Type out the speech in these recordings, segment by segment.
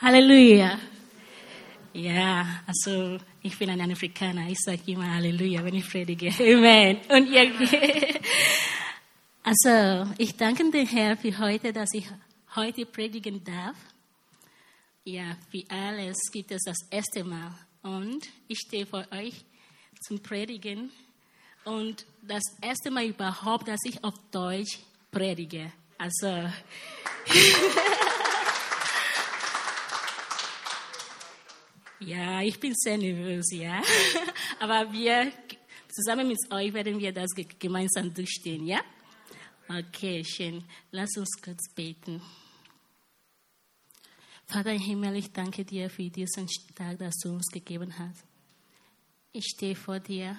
Halleluja. Ja, also ich bin ein Afrikaner. Ich sage immer Halleluja, wenn ich predige. Amen. Und ihr, also ich danke dem Herrn für heute, dass ich heute predigen darf. Ja, für alles gibt es das erste Mal. Und ich stehe vor euch zum Predigen. Und das erste Mal überhaupt, dass ich auf Deutsch predige. Also. Ja, ich bin sehr nervös, ja. Aber wir, zusammen mit euch werden wir das gemeinsam durchstehen, ja? Okay, schön. Lass uns kurz beten. Vater im Himmel, ich danke dir für diesen Tag, das du uns gegeben hast. Ich stehe vor dir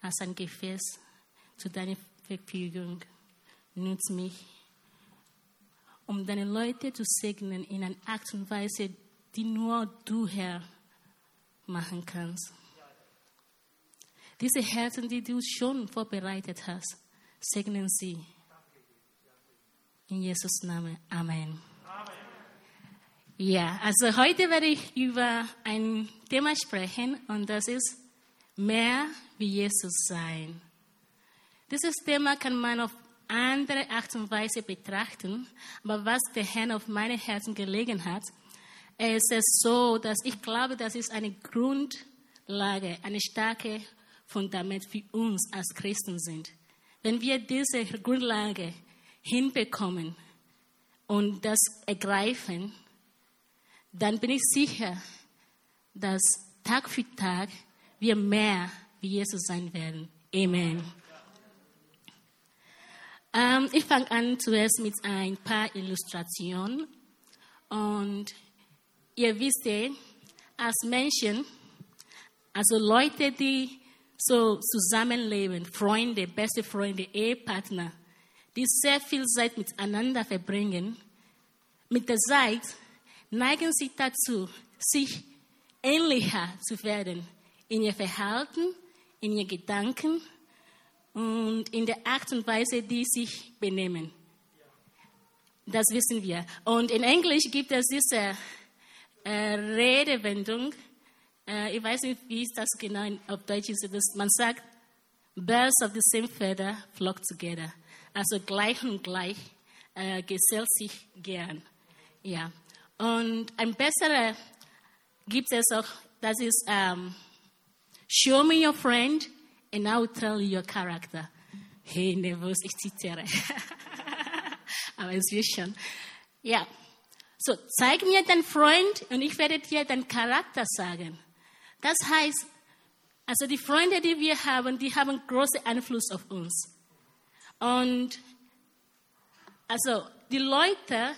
als ein Gefäß zu deiner Verfügung. Nutz mich, um deine Leute zu segnen in einer Art und Weise, die nur du, Herr, machen kannst. Diese Herzen, die du schon vorbereitet hast, segnen sie. In Jesus Namen. Amen. Ja, also heute werde ich über ein Thema sprechen und das ist mehr wie Jesus sein. Dieses Thema kann man auf andere Art und Weise betrachten, aber was der Herr auf meine Herzen gelegen hat, es ist so, dass ich glaube, das ist eine Grundlage, eine starke Fundament für uns als Christen sind. Wenn wir diese Grundlage hinbekommen und das ergreifen, dann bin ich sicher, dass Tag für Tag wir mehr wie Jesus sein werden. Amen. Ähm, ich fange an zuerst mit ein paar Illustrationen und ihr wisst als Menschen, also Leute, die so zusammenleben, Freunde, beste Freunde, Ehepartner, die sehr viel Zeit miteinander verbringen, mit der Zeit neigen sie dazu, sich ähnlicher zu werden in ihr Verhalten, in ihr Gedanken und in der Art und Weise, die sich benehmen. Das wissen wir. Und in Englisch gibt es diese äh, Redewendung, äh, ich weiß nicht, wie ist das genau auf Deutsch ist, man sagt, Birds of the same feather flock together. Also gleich und gleich äh, gesellt sich gern. Ja. Und ein besserer gibt es auch, das ist, um, ähm, show me your friend and I will tell you your character. Hey, nervös, ich zitiere. Aber es wird schon. Ja. So, zeig mir deinen Freund und ich werde dir deinen Charakter sagen. Das heißt, also die Freunde, die wir haben, die haben großen Einfluss auf uns. Und also die Leute,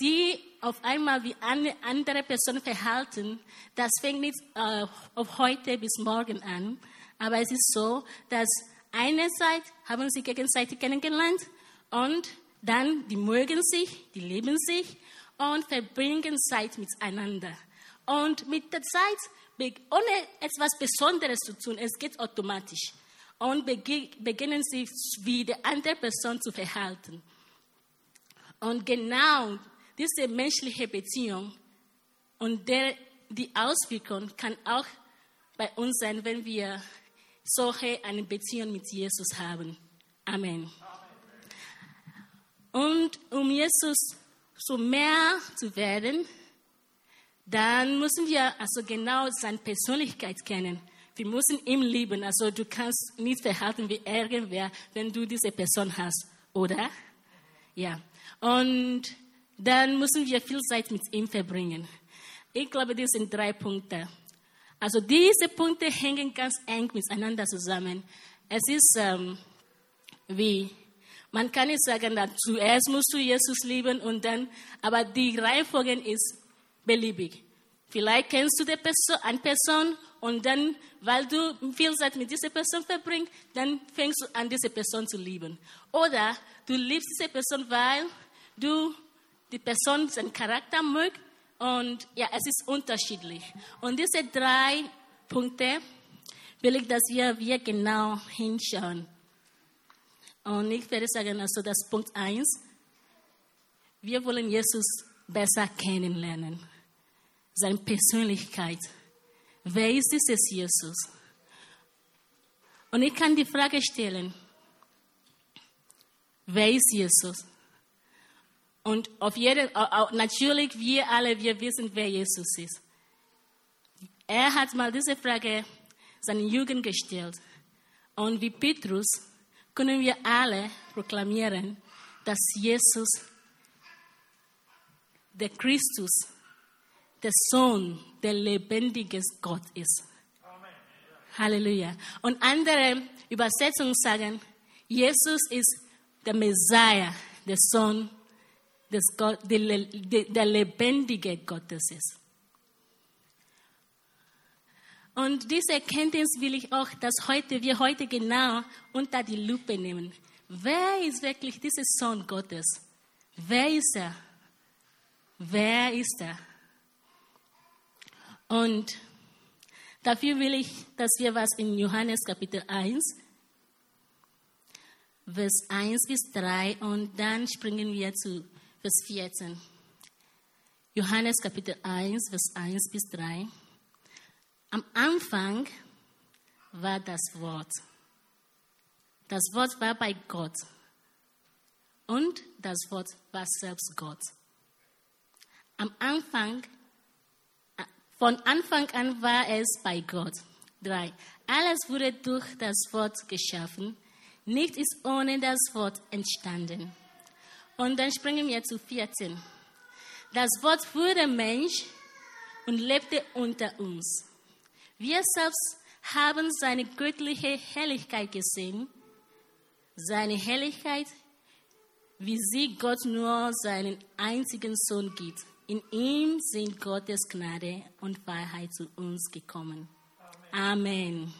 die auf einmal wie eine andere Person verhalten, das fängt nicht äh, auf heute bis morgen an. Aber es ist so, dass einerseits haben sie gegenseitig kennengelernt und dann, die mögen sich, die lieben sich und verbringen Zeit miteinander. Und mit der Zeit, ohne etwas Besonderes zu tun, es geht automatisch. Und beginnen sie wie die andere Person zu verhalten. Und genau diese menschliche Beziehung und der, die Auswirkung kann auch bei uns sein, wenn wir solche eine Beziehung mit Jesus haben. Amen. Und um Jesus so mehr zu werden, dann müssen wir also genau seine Persönlichkeit kennen. Wir müssen ihn lieben. Also du kannst nicht verhalten wie irgendwer, wenn du diese Person hast, oder? Ja. Und dann müssen wir viel Zeit mit ihm verbringen. Ich glaube, das sind drei Punkte. Also diese Punkte hängen ganz eng miteinander zusammen. Es ist ähm, wie man kann nicht sagen, dass zuerst musst du Jesus lieben und dann, aber die Reihenfolge ist beliebig. Vielleicht kennst du die Person, eine Person und dann, weil du viel Zeit mit dieser Person verbringst, dann fängst du an, diese Person zu lieben. Oder du liebst diese Person, weil du die Person, seinen Charakter mögt und ja, es ist unterschiedlich. Und diese drei Punkte will ich, dass wir, wir genau hinschauen. Und ich werde sagen, also das Punkt 1, wir wollen Jesus besser kennenlernen. Seine Persönlichkeit. Wer ist dieses Jesus? Und ich kann die Frage stellen, wer ist Jesus? Und auf jeden, natürlich wir alle, wir wissen, wer Jesus ist. Er hat mal diese Frage seinen Jugend gestellt. Und wie Petrus können wir alle proklamieren, dass Jesus der Christus, der Sohn, der lebendige Gott ist. Amen. Halleluja. Und andere Übersetzungen sagen, Jesus ist der Messiah, der Sohn des Gott, der, der lebendige Gottes ist. Und diese Erkenntnis will ich auch, dass heute, wir heute genau unter die Lupe nehmen. Wer ist wirklich dieser Sohn Gottes? Wer ist er? Wer ist er? Und dafür will ich, dass wir was in Johannes Kapitel 1, Vers 1 bis 3 und dann springen wir zu Vers 14. Johannes Kapitel 1, Vers 1 bis 3. Am Anfang war das Wort. Das Wort war bei Gott. Und das Wort war selbst Gott. Am Anfang, von Anfang an war es bei Gott. Drei. Alles wurde durch das Wort geschaffen. Nichts ist ohne das Wort entstanden. Und dann springen wir zu 14. Das Wort wurde Mensch und lebte unter uns. Wir selbst haben seine göttliche Herrlichkeit gesehen, seine Herrlichkeit, wie sie Gott nur seinen einzigen Sohn gibt. In ihm sind Gottes Gnade und Wahrheit zu uns gekommen. Amen. Amen.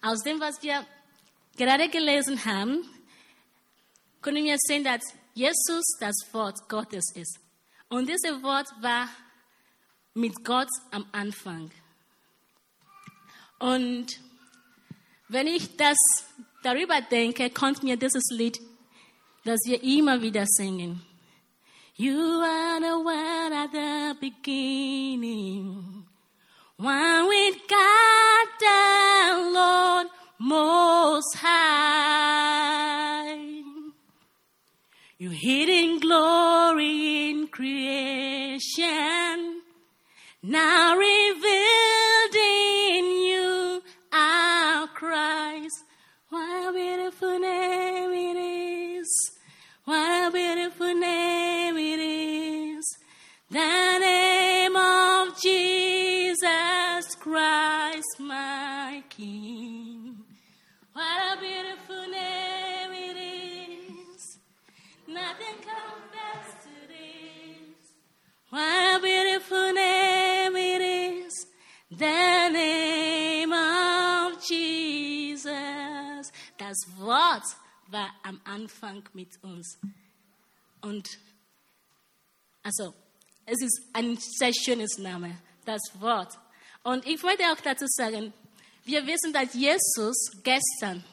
Aus dem, was wir gerade gelesen haben, können wir sehen, dass Jesus das Wort Gottes ist. Und dieses Wort war mit Gott am Anfang. Und wenn ich das darüber denke, kommt mir dieses Lied, das wir immer wieder singen. You are the one at the beginning, one with God the Lord Most High. You hidden glory in creation, now revealed King. What a beautiful name it is! Nothing compares to this. What a beautiful name it is! The name of Jesus. Das Wort war am Anfang mit uns. Und also, es ist ein sehr schönes Name, das Wort. Und ich wollte auch dazu sagen, wir wissen, dass Jesus gestern,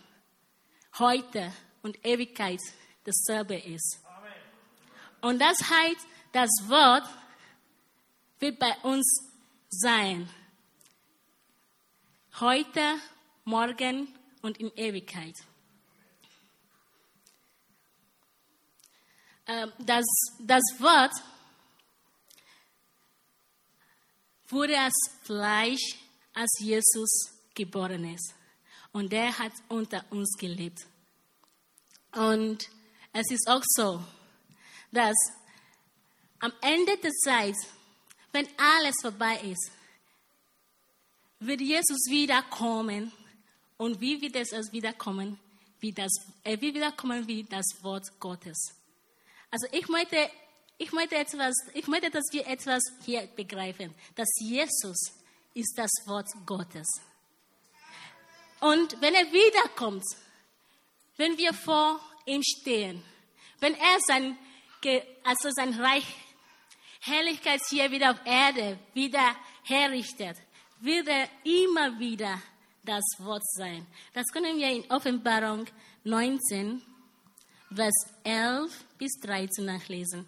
heute und Ewigkeit dasselbe ist. Und das heißt, das Wort wird bei uns sein. Heute, morgen und in Ewigkeit. Ähm, das, das Wort wurde als Fleisch, als Jesus geboren ist. Und der hat unter uns gelebt. Und es ist auch so, dass am Ende der Zeit, wenn alles vorbei ist, wird Jesus wiederkommen. Und wie wird es wiederkommen? Wie das, er wird wiederkommen wie das Wort Gottes. Also ich möchte, ich möchte etwas, ich möchte, dass wir etwas hier begreifen, dass Jesus ist das Wort Gottes. Und wenn er wiederkommt, wenn wir vor ihm stehen, wenn er sein, also sein Reich, Herrlichkeit hier wieder auf Erde wieder herrichtet, wird er immer wieder das Wort sein. Das können wir in Offenbarung 19, Vers 11 bis 13 nachlesen.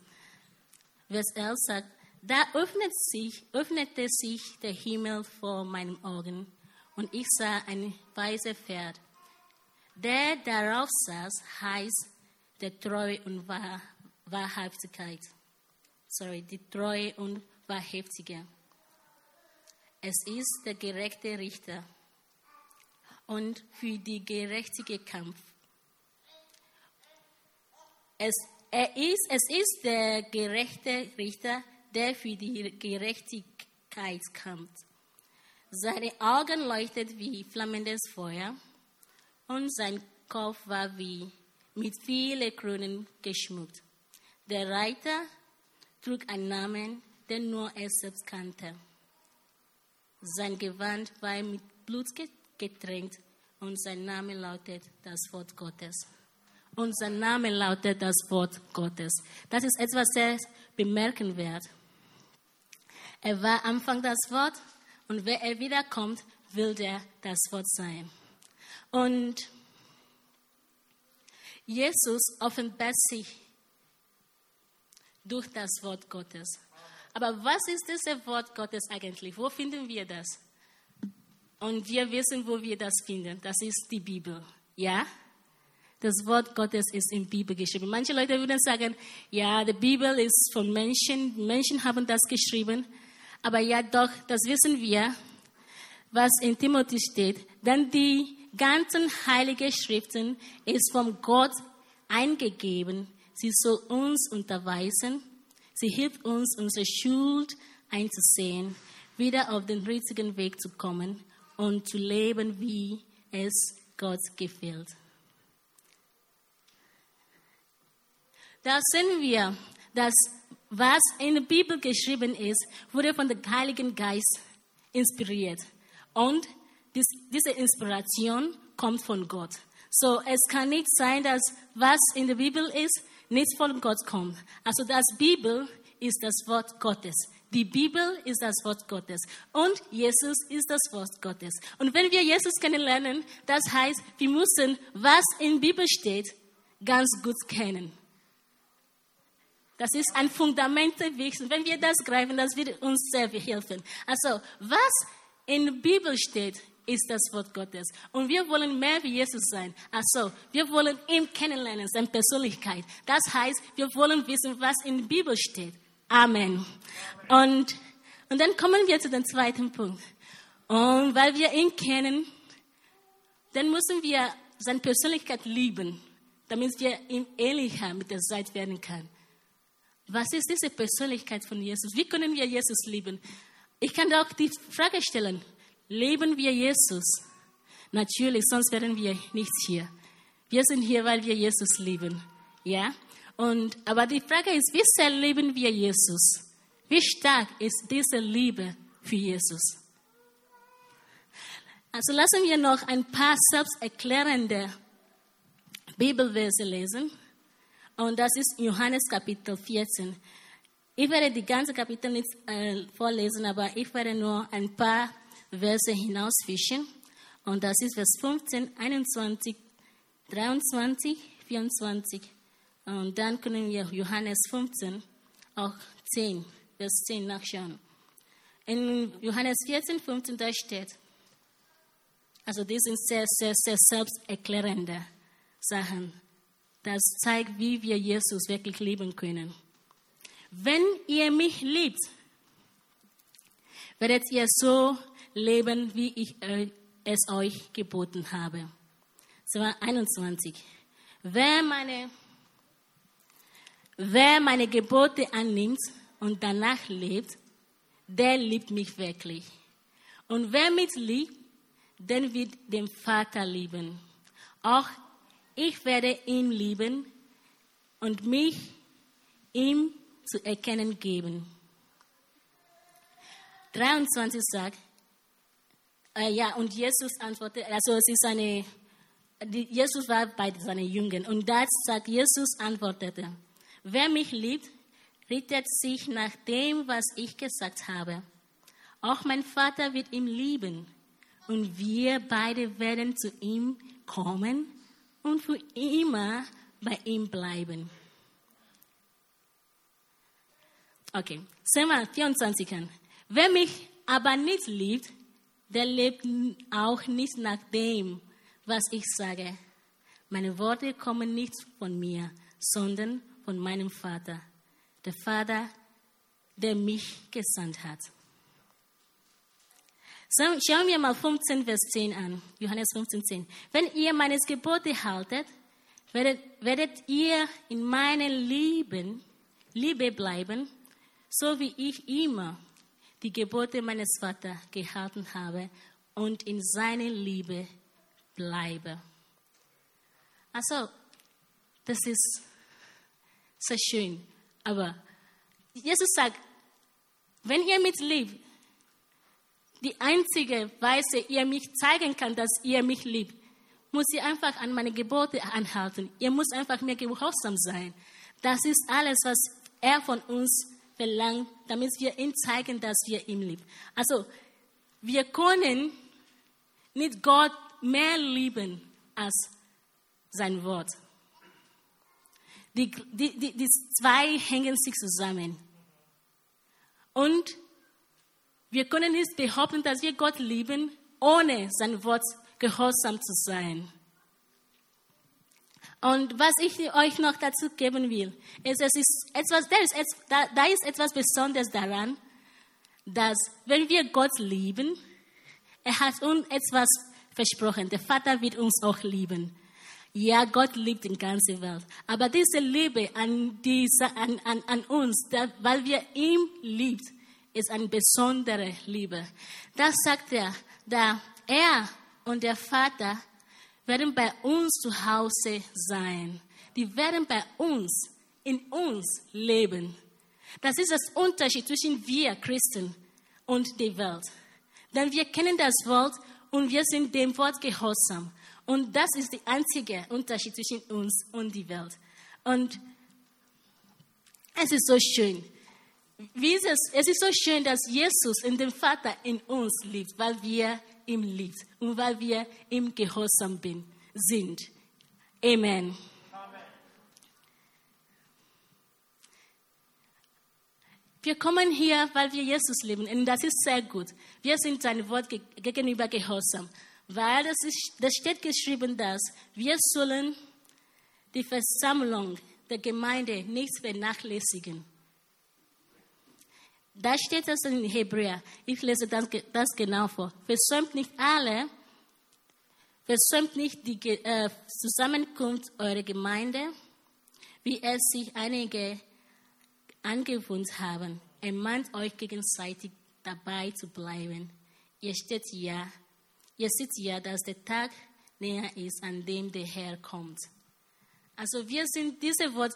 Vers 11 sagt, da öffnet sich, öffnete sich der Himmel vor meinen Augen und ich sah ein weißes Pferd. Der darauf saß, heißt der Treue und Wahr, Wahrhaftigkeit. Sorry, die Treue und Wahrhaftige. Es ist der gerechte Richter und für die gerechtige Kampf. Es, er ist, es ist der gerechte Richter, der für die Gerechtigkeit kämpft. Seine Augen leuchtet wie flammendes Feuer und sein Kopf war wie mit vielen Kronen geschmückt. Der Reiter trug einen Namen, den nur er selbst kannte. Sein Gewand war mit Blut getränkt und sein Name lautet das Wort Gottes. Und sein Name lautet das Wort Gottes. Das ist etwas sehr bemerkenswert. Er war Anfang das Wort und wenn er wiederkommt, will er das Wort sein. Und Jesus offenbart sich durch das Wort Gottes. Aber was ist dieses Wort Gottes eigentlich? Wo finden wir das? Und wir wissen, wo wir das finden. Das ist die Bibel. Ja? Das Wort Gottes ist in der Bibel geschrieben. Manche Leute würden sagen, ja, die Bibel ist von Menschen. Menschen haben das geschrieben. Aber ja, doch, das wissen wir, was in Timotheus steht. Denn die ganzen heiligen Schriften ist von Gott eingegeben. Sie soll uns unterweisen. Sie hilft uns, unsere Schuld einzusehen, wieder auf den richtigen Weg zu kommen und zu leben, wie es Gott gefällt. Da sehen wir, dass was in der Bibel geschrieben ist, wurde von dem Heiligen Geist inspiriert. Und dies, diese Inspiration kommt von Gott. So, es kann nicht sein, dass was in der Bibel ist, nicht von Gott kommt. Also das Bibel ist das Wort Gottes. Die Bibel ist das Wort Gottes und Jesus ist das Wort Gottes. Und wenn wir Jesus kennenlernen, das heißt, wir müssen, was in der Bibel steht, ganz gut kennen. Das ist ein Fundament Und wenn wir das greifen, das wird uns sehr helfen. Also, was in der Bibel steht, ist das Wort Gottes. Und wir wollen mehr wie Jesus sein. Also, wir wollen ihn kennenlernen, seine Persönlichkeit. Das heißt, wir wollen wissen, was in der Bibel steht. Amen. Und, und dann kommen wir zu dem zweiten Punkt. Und weil wir ihn kennen, dann müssen wir seine Persönlichkeit lieben, damit wir ihm ähnlicher mit der Zeit werden können. Was ist diese Persönlichkeit von Jesus? Wie können wir Jesus lieben? Ich kann auch die Frage stellen, leben wir Jesus? Natürlich, sonst wären wir nicht hier. Wir sind hier, weil wir Jesus lieben. Ja? Und, aber die Frage ist, wie sehr lieben wir Jesus? Wie stark ist diese Liebe für Jesus? Also lassen wir noch ein paar selbsterklärende Bibelverse lesen. Und das ist Johannes Kapitel 14. Ich werde die ganze Kapitel nicht äh, vorlesen, aber ich werde nur ein paar Verse hinausfischen. Und das ist Vers 15, 21, 23, 24. Und dann können wir Johannes 15, auch 10, Vers 10 nachschauen. In Johannes 14, 15, da steht, also das sind sehr, sehr, sehr selbsterklärende Sachen. Das zeigt, wie wir Jesus wirklich lieben können. Wenn ihr mich liebt, werdet ihr so leben, wie ich es euch geboten habe. War 21. Wer meine, wer meine Gebote annimmt und danach lebt, der liebt mich wirklich. Und wer mich liebt, der wird den Vater lieben. Auch ich werde ihn lieben und mich ihm zu erkennen geben. 23 sagt, äh, ja, und Jesus antwortet, also es ist eine, die, Jesus war bei seinen Jüngern und das sagt, Jesus antwortete, wer mich liebt, richtet sich nach dem, was ich gesagt habe. Auch mein Vater wird ihn lieben und wir beide werden zu ihm kommen und für immer bei ihm bleiben. Okay, wir 24 an. Wer mich aber nicht liebt, der lebt auch nicht nach dem, was ich sage. Meine Worte kommen nicht von mir, sondern von meinem Vater, der Vater, der mich gesandt hat. Schauen wir mal 15, Vers 10 an. Johannes 15, 10. Wenn ihr meines Gebote haltet, werdet, werdet ihr in meinen Lieben, Liebe bleiben, so wie ich immer die Gebote meines Vaters gehalten habe und in seiner Liebe bleibe. Also, das ist sehr schön. Aber Jesus sagt, wenn ihr mich liebt, die einzige Weise, ihr mich zeigen kann, dass ihr mich liebt, muss ihr einfach an meine Gebote anhalten. Ihr müsst einfach mir gehorsam sein. Das ist alles, was er von uns verlangt, damit wir ihm zeigen, dass wir ihn lieben. Also, wir können nicht Gott mehr lieben als sein Wort. Die, die, die, die zwei hängen sich zusammen. Und wir können nicht behaupten, dass wir Gott lieben, ohne sein Wort gehorsam zu sein. Und was ich euch noch dazu geben will, ist, es ist etwas, da, ist, da, da ist etwas Besonderes daran, dass wenn wir Gott lieben, er hat uns etwas versprochen. Der Vater wird uns auch lieben. Ja, Gott liebt die ganze Welt. Aber diese Liebe an, diese, an, an, an uns, da, weil wir ihn liebt, ist eine besondere Liebe. Das sagt er, da er und der Vater werden bei uns zu Hause sein. Die werden bei uns, in uns leben. Das ist das Unterschied zwischen wir Christen und der Welt. Denn wir kennen das Wort und wir sind dem Wort gehorsam. Und das ist der einzige Unterschied zwischen uns und der Welt. Und es ist so schön. Es, es ist so schön, dass Jesus in dem Vater in uns liebt, weil wir ihm liebt und weil wir ihm gehorsam bin, sind. Amen. Amen. Wir kommen hier, weil wir Jesus lieben und das ist sehr gut. Wir sind sein Wort gegenüber gehorsam weil das, ist, das steht geschrieben, dass wir sollen die Versammlung der Gemeinde nicht vernachlässigen. Da steht das in Hebräer. Ich lese das, das genau vor. Versäumt nicht alle, versäumt nicht die äh, Zusammenkunft eurer Gemeinde, wie es sich einige angewohnt haben. Ermahnt euch gegenseitig dabei zu bleiben. Ihr steht ja Ihr seht ja, dass der Tag näher ist, an dem der Herr kommt. Also wir sind diese Wort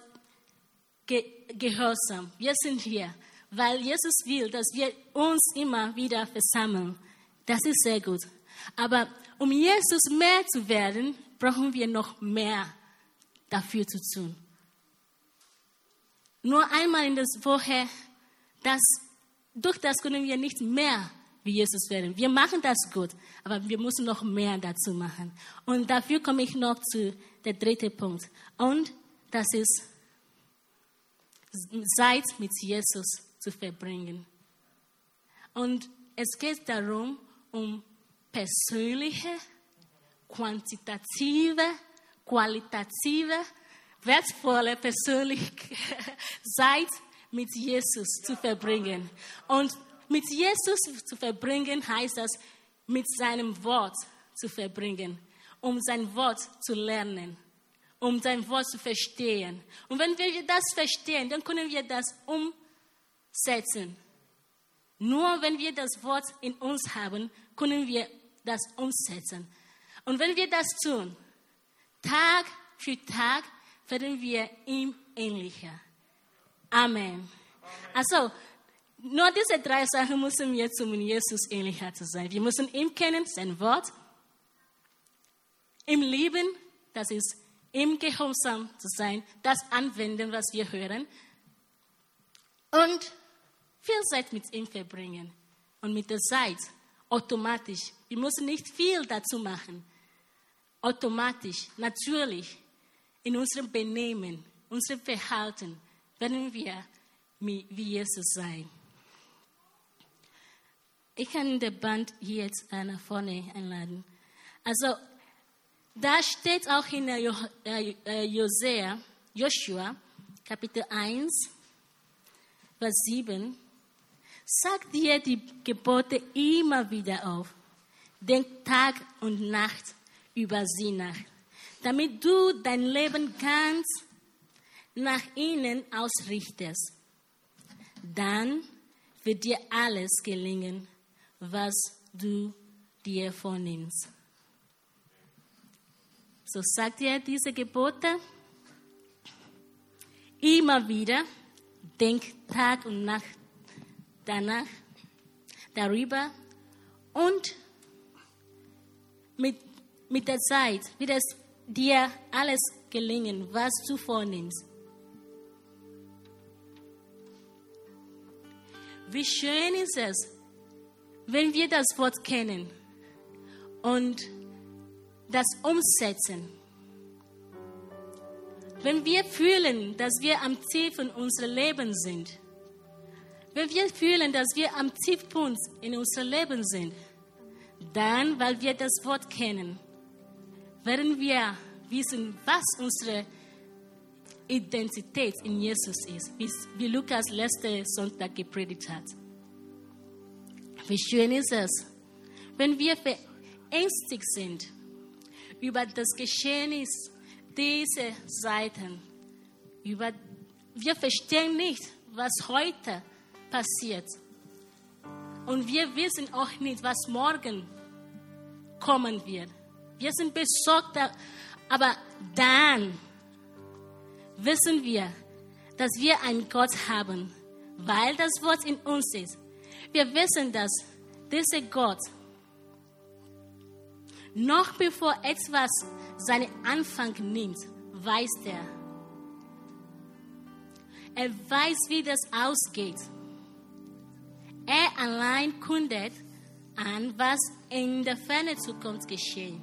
ge gehorsam. Wir sind hier, weil Jesus will, dass wir uns immer wieder versammeln. Das ist sehr gut. Aber um Jesus mehr zu werden, brauchen wir noch mehr dafür zu tun. Nur einmal in der Woche, das, durch das können wir nicht mehr wie Jesus werden. Wir machen das gut, aber wir müssen noch mehr dazu machen. Und dafür komme ich noch zu der dritte Punkt. Und das ist Zeit mit Jesus zu verbringen. Und es geht darum, um persönliche, quantitative, qualitative, wertvolle persönliche Zeit mit Jesus zu verbringen. Und mit Jesus zu verbringen heißt das, mit seinem Wort zu verbringen, um sein Wort zu lernen, um sein Wort zu verstehen. Und wenn wir das verstehen, dann können wir das umsetzen. Nur wenn wir das Wort in uns haben, können wir das umsetzen. Und wenn wir das tun, Tag für Tag, werden wir ihm ähnlicher. Amen. Also, nur diese drei Sachen müssen wir zum Jesus ähnlicher zu sein. Wir müssen ihn kennen, sein Wort, im Lieben, das ist im Gehorsam zu sein, das anwenden, was wir hören und viel Zeit mit ihm verbringen. Und mit der Zeit automatisch, wir müssen nicht viel dazu machen, automatisch, natürlich, in unserem Benehmen, unserem Verhalten werden wir wie Jesus sein. Ich kann den Band hier jetzt nach vorne einladen. Also, da steht auch in Josea, Joshua, Kapitel 1, Vers 7, Sag dir die Gebote immer wieder auf. Denk Tag und Nacht über sie nach, damit du dein Leben ganz nach ihnen ausrichtest. Dann wird dir alles gelingen, was du dir vornimmst. So sagt er diese Gebote immer wieder, denk Tag und Nacht danach, darüber und mit, mit der Zeit wird es dir alles gelingen, was du vornimmst. Wie schön ist es, wenn wir das Wort kennen und das umsetzen. Wenn wir fühlen, dass wir am Tiefen unseres Lebens sind, wenn wir fühlen, dass wir am Tiefpunkt in unserem Leben sind, dann, weil wir das Wort kennen, werden wir wissen, was unsere Identität in Jesus ist, wie Lukas letzte Sonntag gepredigt hat. Wie schön ist es, wenn wir verängstigt sind über das Geschehnis dieser Seiten. Über, wir verstehen nicht, was heute passiert. Und wir wissen auch nicht, was morgen kommen wird. Wir sind besorgt, aber dann wissen wir, dass wir einen Gott haben, weil das Wort in uns ist. Wir wissen, dass dieser Gott, noch bevor etwas seinen Anfang nimmt, weiß er. Er weiß, wie das ausgeht. Er allein kundet an, was in der fernen Zukunft geschehen.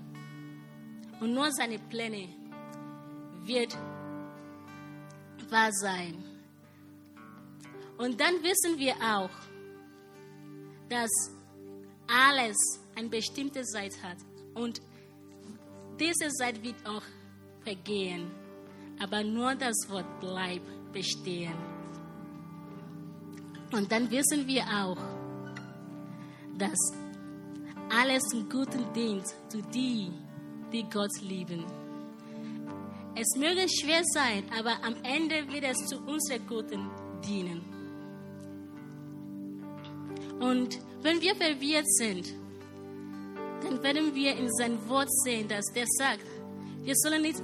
Und nur seine Pläne wird wahr sein. Und dann wissen wir auch, dass alles eine bestimmte Zeit hat. Und diese Zeit wird auch vergehen. Aber nur das Wort bleibt bestehen. Und dann wissen wir auch, dass alles im Guten dient zu die, die Gott lieben. Es möge schwer sein, aber am Ende wird es zu unserem Guten dienen. Und wenn wir verwirrt sind, dann werden wir in sein Wort sehen, dass der sagt, wir sollen nicht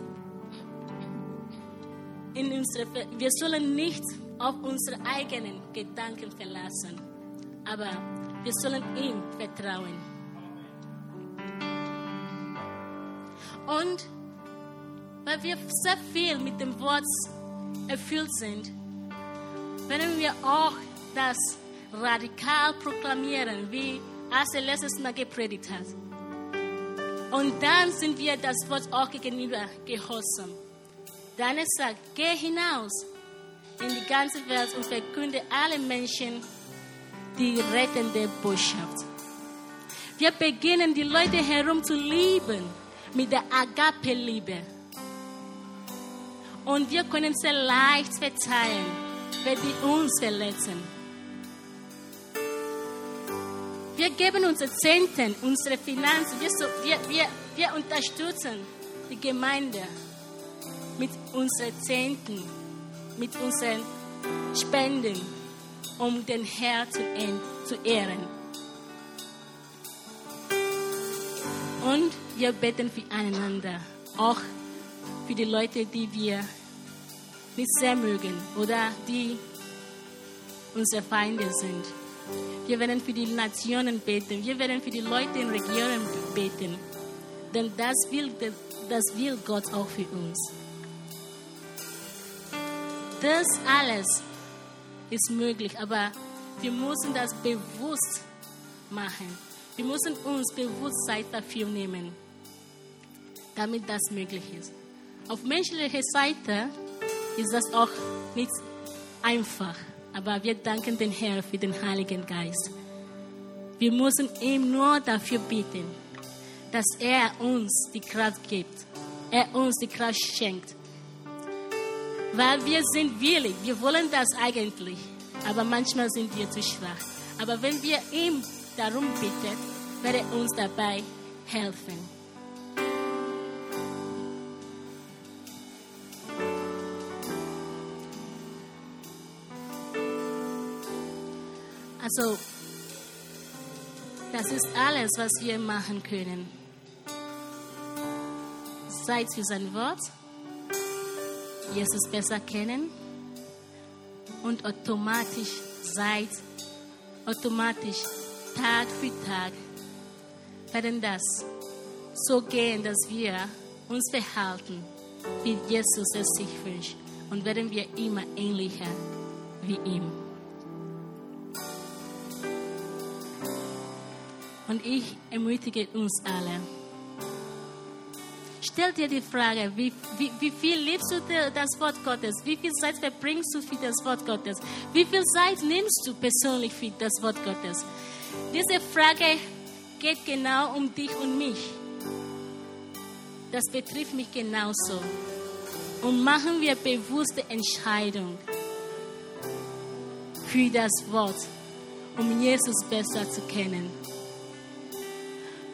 in unsere, wir sollen nicht auf unsere eigenen Gedanken verlassen, aber wir sollen ihm vertrauen. Und weil wir sehr viel mit dem Wort erfüllt sind, werden wir auch das radikal proklamieren, wie Ase letztes Mal gepredigt hat. Und dann sind wir das Wort auch gegenüber gehorsam. Dann es sagt, geh hinaus in die ganze Welt und verkünde alle Menschen die rettende Botschaft. Wir beginnen die Leute herum zu lieben mit der Agape-Liebe. Und wir können sehr leicht verzeihen, wenn die uns verletzen. Wir geben unsere Zehnten, unsere Finanzen, wir, wir, wir, wir unterstützen die Gemeinde mit unseren Zehnten mit unseren Spenden, um den Herrn zu ehren. Und wir beten füreinander, auch für die Leute, die wir nicht sehr mögen oder die unsere Feinde sind. Wir werden für die Nationen beten. Wir werden für die Leute in Regionen beten. Denn das will, das will Gott auch für uns. Das alles ist möglich, aber wir müssen das bewusst machen. Wir müssen uns bewusst Zeit dafür nehmen, damit das möglich ist. Auf menschlicher Seite ist das auch nicht einfach, Aber wir danken den Herrn für den Heiligen Geist. Wir müssen ihm nur dafür bitten, dass er uns die Kraft gibt, er uns die Kraft schenkt. Weil wir sind willig, wir wollen das eigentlich, aber manchmal sind wir zu schwach. Aber wenn wir ihm darum bitten, wird er uns dabei helfen. Also, das ist alles, was wir machen können. Seid für sein Wort, Jesus besser kennen und automatisch seid, automatisch Tag für Tag werden das so gehen, dass wir uns verhalten, wie Jesus es sich wünscht und werden wir immer ähnlicher wie ihm. Und ich ermutige uns alle. Stell dir die Frage, wie, wie, wie viel liebst du das Wort Gottes? Wie viel Zeit verbringst du für das Wort Gottes? Wie viel Zeit nimmst du persönlich für das Wort Gottes? Diese Frage geht genau um dich und mich. Das betrifft mich genauso. Und machen wir bewusste Entscheidungen für das Wort, um Jesus besser zu kennen.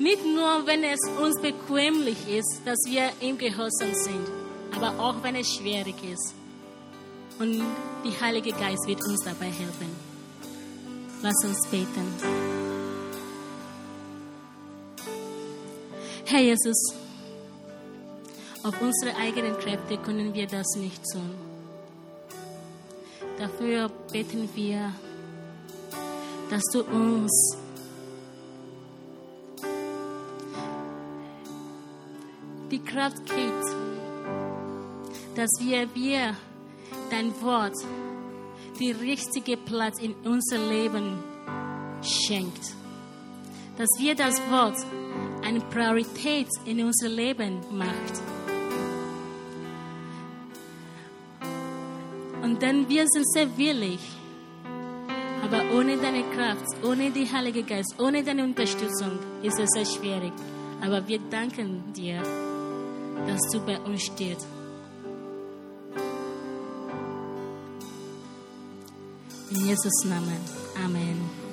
Nicht nur, wenn es uns bequemlich ist, dass wir ihm gehorsam sind, aber auch wenn es schwierig ist. Und der Heilige Geist wird uns dabei helfen. Lass uns beten. Herr Jesus, auf unsere eigenen Kräfte können wir das nicht tun. Dafür beten wir, dass du uns die Kraft gibt, dass wir, wir dein Wort die richtige Platz in unser Leben schenkt. Dass wir das Wort eine Priorität in unser Leben macht. Und dann wir sind sehr willig, aber ohne deine Kraft, ohne die Heilige Geist, ohne deine Unterstützung ist es sehr schwierig. Aber wir danken dir dass du bei uns stehst. In Jesus Namen. Amen.